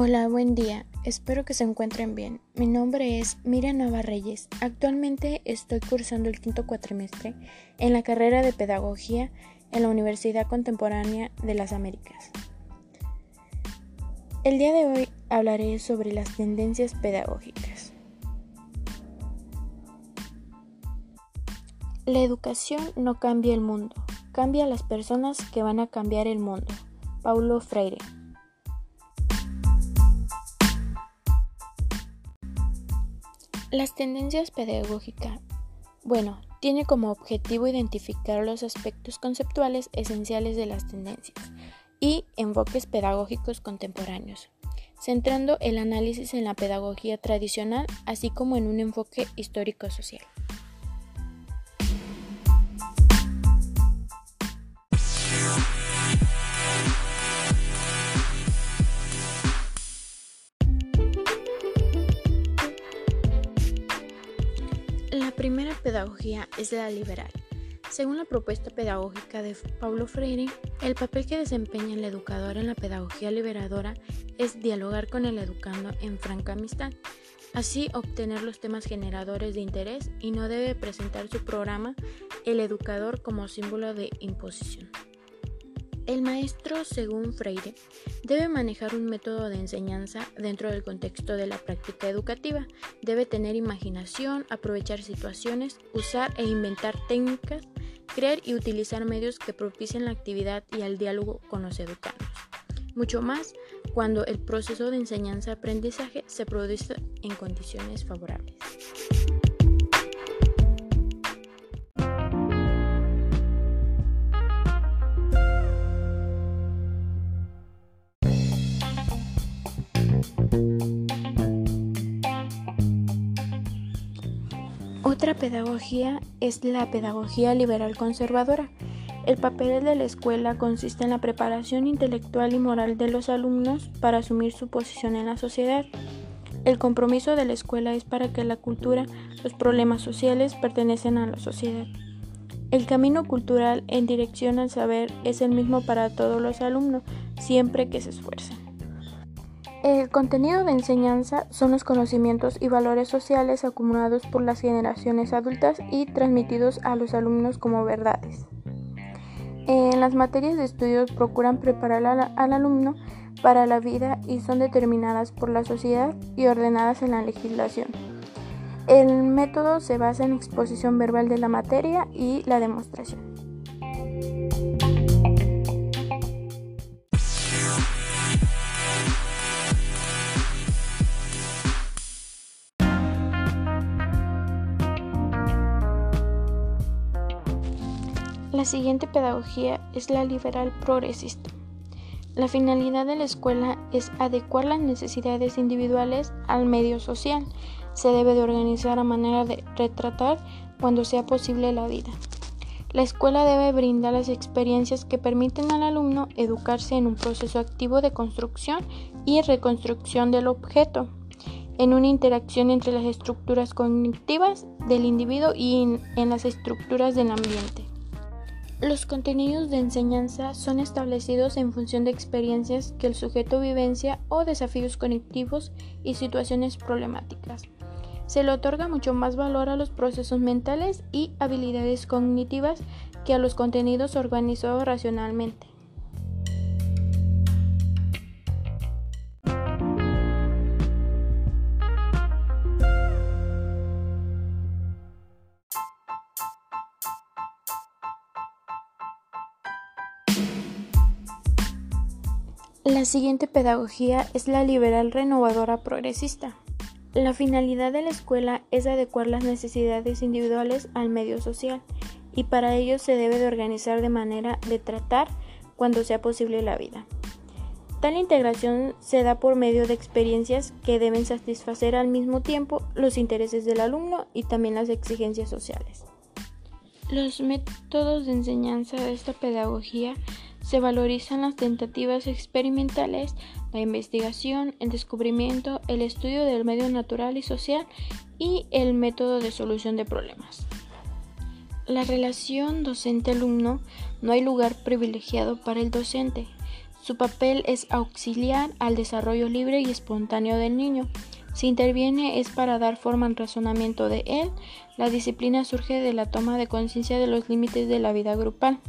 Hola, buen día. Espero que se encuentren bien. Mi nombre es Miriam Navarreyes. Actualmente estoy cursando el quinto cuatrimestre en la carrera de Pedagogía en la Universidad Contemporánea de las Américas. El día de hoy hablaré sobre las tendencias pedagógicas. La educación no cambia el mundo, cambia a las personas que van a cambiar el mundo. Paulo Freire. Las tendencias pedagógicas. Bueno, tiene como objetivo identificar los aspectos conceptuales esenciales de las tendencias y enfoques pedagógicos contemporáneos, centrando el análisis en la pedagogía tradicional así como en un enfoque histórico-social. Pedagogía es la liberal. Según la propuesta pedagógica de Paulo Freire, el papel que desempeña el educador en la pedagogía liberadora es dialogar con el educando en franca amistad, así obtener los temas generadores de interés y no debe presentar su programa el educador como símbolo de imposición. El maestro, según Freire, debe manejar un método de enseñanza dentro del contexto de la práctica educativa. Debe tener imaginación, aprovechar situaciones, usar e inventar técnicas, crear y utilizar medios que propicien la actividad y el diálogo con los educandos. Mucho más cuando el proceso de enseñanza-aprendizaje se produce en condiciones favorables. Otra pedagogía es la pedagogía liberal conservadora. El papel de la escuela consiste en la preparación intelectual y moral de los alumnos para asumir su posición en la sociedad. El compromiso de la escuela es para que la cultura, los problemas sociales pertenecen a la sociedad. El camino cultural en dirección al saber es el mismo para todos los alumnos, siempre que se esfuercen. El contenido de enseñanza son los conocimientos y valores sociales acumulados por las generaciones adultas y transmitidos a los alumnos como verdades. En las materias de estudios procuran preparar al, alumno para la vida y son determinadas por la sociedad y ordenadas en la legislación. El método se basa en exposición verbal de la materia y la demostración. La siguiente pedagogía es la liberal progresista. La finalidad de la escuela es adecuar las necesidades individuales al medio social. Se debe de organizar a manera de retratar cuando sea posible la vida. La escuela debe brindar las experiencias que permiten al alumno educarse en un proceso activo de construcción y reconstrucción del objeto, en una interacción entre las estructuras cognitivas del individuo y en las estructuras del ambiente. Los contenidos de enseñanza son establecidos en función de experiencias que el sujeto vivencia o desafíos cognitivos y situaciones problemáticas. Se le otorga mucho más valor a los procesos mentales y habilidades cognitivas que a los contenidos organizados racionalmente. La siguiente pedagogía es la liberal renovadora progresista. La finalidad de la escuela es adecuar las necesidades individuales al medio social y para ello se debe de organizar de manera de tratar cuando sea posible la vida. Tal integración se da por medio de experiencias que deben satisfacer al mismo tiempo los intereses del alumno y también las exigencias sociales. Los métodos de enseñanza de esta pedagogía se valorizan las tentativas experimentales, la investigación, el descubrimiento, el estudio del medio natural y social y el método de solución de problemas. La relación docente-alumno no hay lugar privilegiado para el docente. Su papel es auxiliar al desarrollo libre y espontáneo del niño. Si interviene es para dar forma al razonamiento de él. La disciplina surge de la toma de conciencia de los límites de la vida grupal.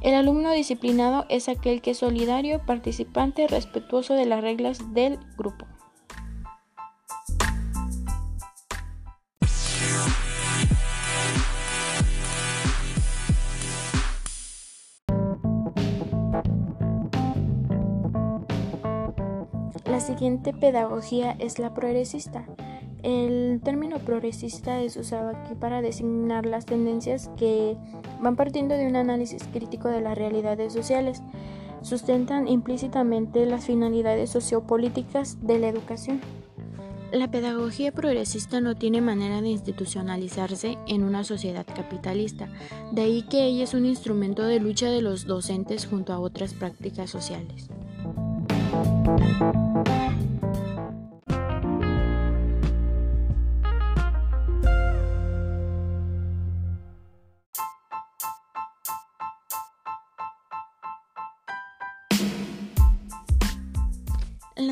El alumno disciplinado es aquel que es solidario, participante, respetuoso de las reglas del grupo. La siguiente pedagogía es la progresista. El término progresista es usado aquí para designar las tendencias que van partiendo de un análisis crítico de las realidades sociales. Sustentan implícitamente las finalidades sociopolíticas de la educación. La pedagogía progresista no tiene manera de institucionalizarse en una sociedad capitalista, de ahí que ella es un instrumento de lucha de los docentes junto a otras prácticas sociales.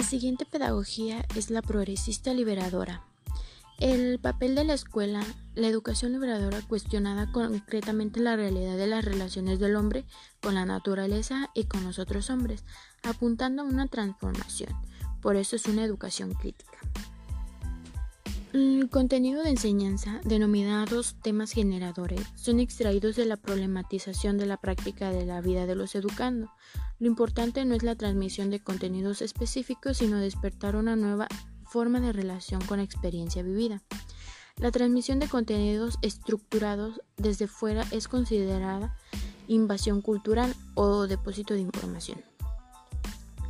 Siguiente pedagogía es la progresista liberadora. El papel de la escuela, la educación liberadora cuestionada concretamente la realidad de las relaciones del hombre con la naturaleza y con los otros hombres, apuntando a una transformación. Por eso es una educación crítica. El contenido de enseñanza, denominados temas generadores, son extraídos de la problematización de la práctica de la vida de los educando. Lo importante no es la transmisión de contenidos específicos, sino despertar una nueva forma de relación con la experiencia vivida. La transmisión de contenidos estructurados desde fuera es considerada invasión cultural o depósito de información,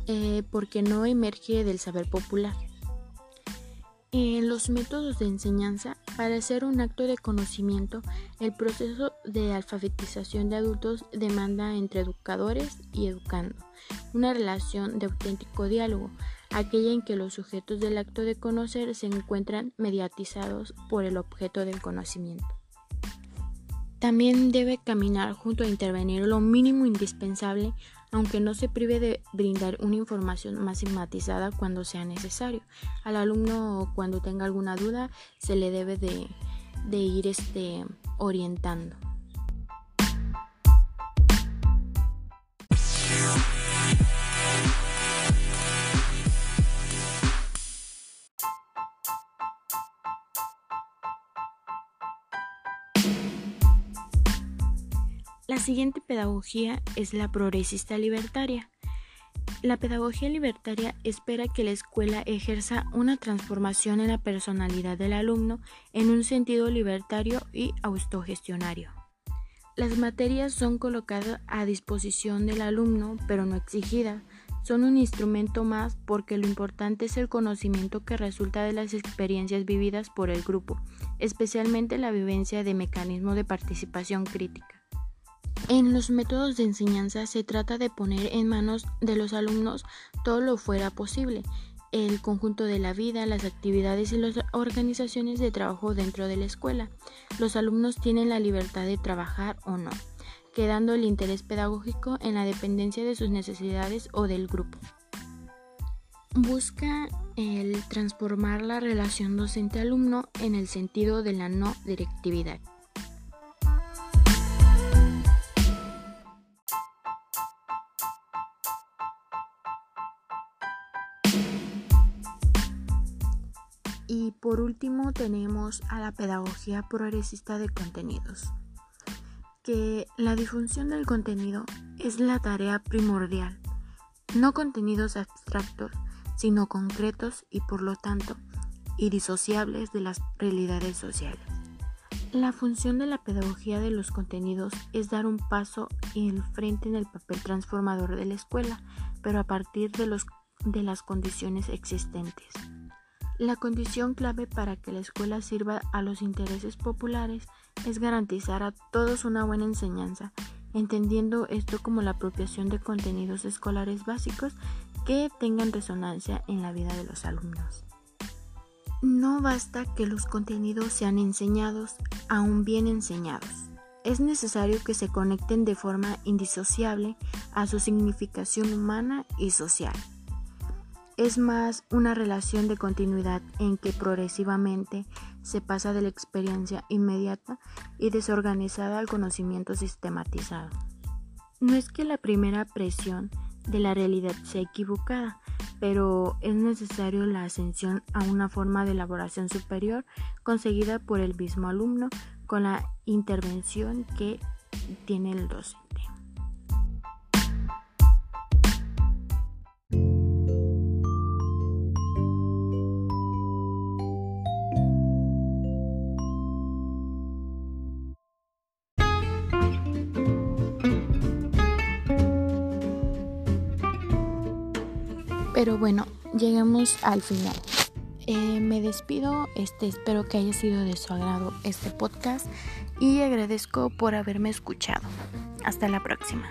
eh, porque no emerge del saber popular. En los métodos de enseñanza, para ser un acto de conocimiento, el proceso de alfabetización de adultos demanda entre educadores y educando una relación de auténtico diálogo aquella en que los sujetos del acto de conocer se encuentran mediatizados por el objeto del conocimiento. También debe caminar junto a intervenir lo mínimo indispensable, aunque no se prive de brindar una información más sistematizada cuando sea necesario. Al alumno cuando tenga alguna duda se le debe de, de ir este, orientando. Siguiente pedagogía es la progresista libertaria. La pedagogía libertaria espera que la escuela ejerza una transformación en la personalidad del alumno en un sentido libertario y autogestionario. Las materias son colocadas a disposición del alumno, pero no exigidas. Son un instrumento más porque lo importante es el conocimiento que resulta de las experiencias vividas por el grupo, especialmente la vivencia de mecanismos de participación crítica. En los métodos de enseñanza se trata de poner en manos de los alumnos todo lo fuera posible, el conjunto de la vida, las actividades y las organizaciones de trabajo dentro de la escuela. Los alumnos tienen la libertad de trabajar o no, quedando el interés pedagógico en la dependencia de sus necesidades o del grupo. Busca el transformar la relación docente-alumno en el sentido de la no directividad. Por último tenemos a la pedagogía progresista de contenidos, que la difusión del contenido es la tarea primordial, no contenidos abstractos, sino concretos y por lo tanto indisociables de las realidades sociales. La función de la pedagogía de los contenidos es dar un paso en frente en el papel transformador de la escuela, pero a partir de, los, de las condiciones existentes. La condición clave para que la escuela sirva a los intereses populares es garantizar a todos una buena enseñanza, entendiendo esto como la apropiación de contenidos escolares básicos que tengan resonancia en la vida de los alumnos. No basta que los contenidos sean enseñados, aún bien enseñados. es necesario que se conecten de forma indisociable a su significación humana y social. Es más una relación de continuidad en que progresivamente se pasa de la experiencia inmediata y desorganizada al conocimiento sistematizado. No es que la primera presión de la realidad sea equivocada, pero es necesario la ascensión a una forma de elaboración superior conseguida por el mismo alumno con la intervención que tiene el docente. Pero bueno, llegamos al final. Eh, me despido, este, espero que haya sido de su agrado este podcast y agradezco por haberme escuchado. Hasta la próxima.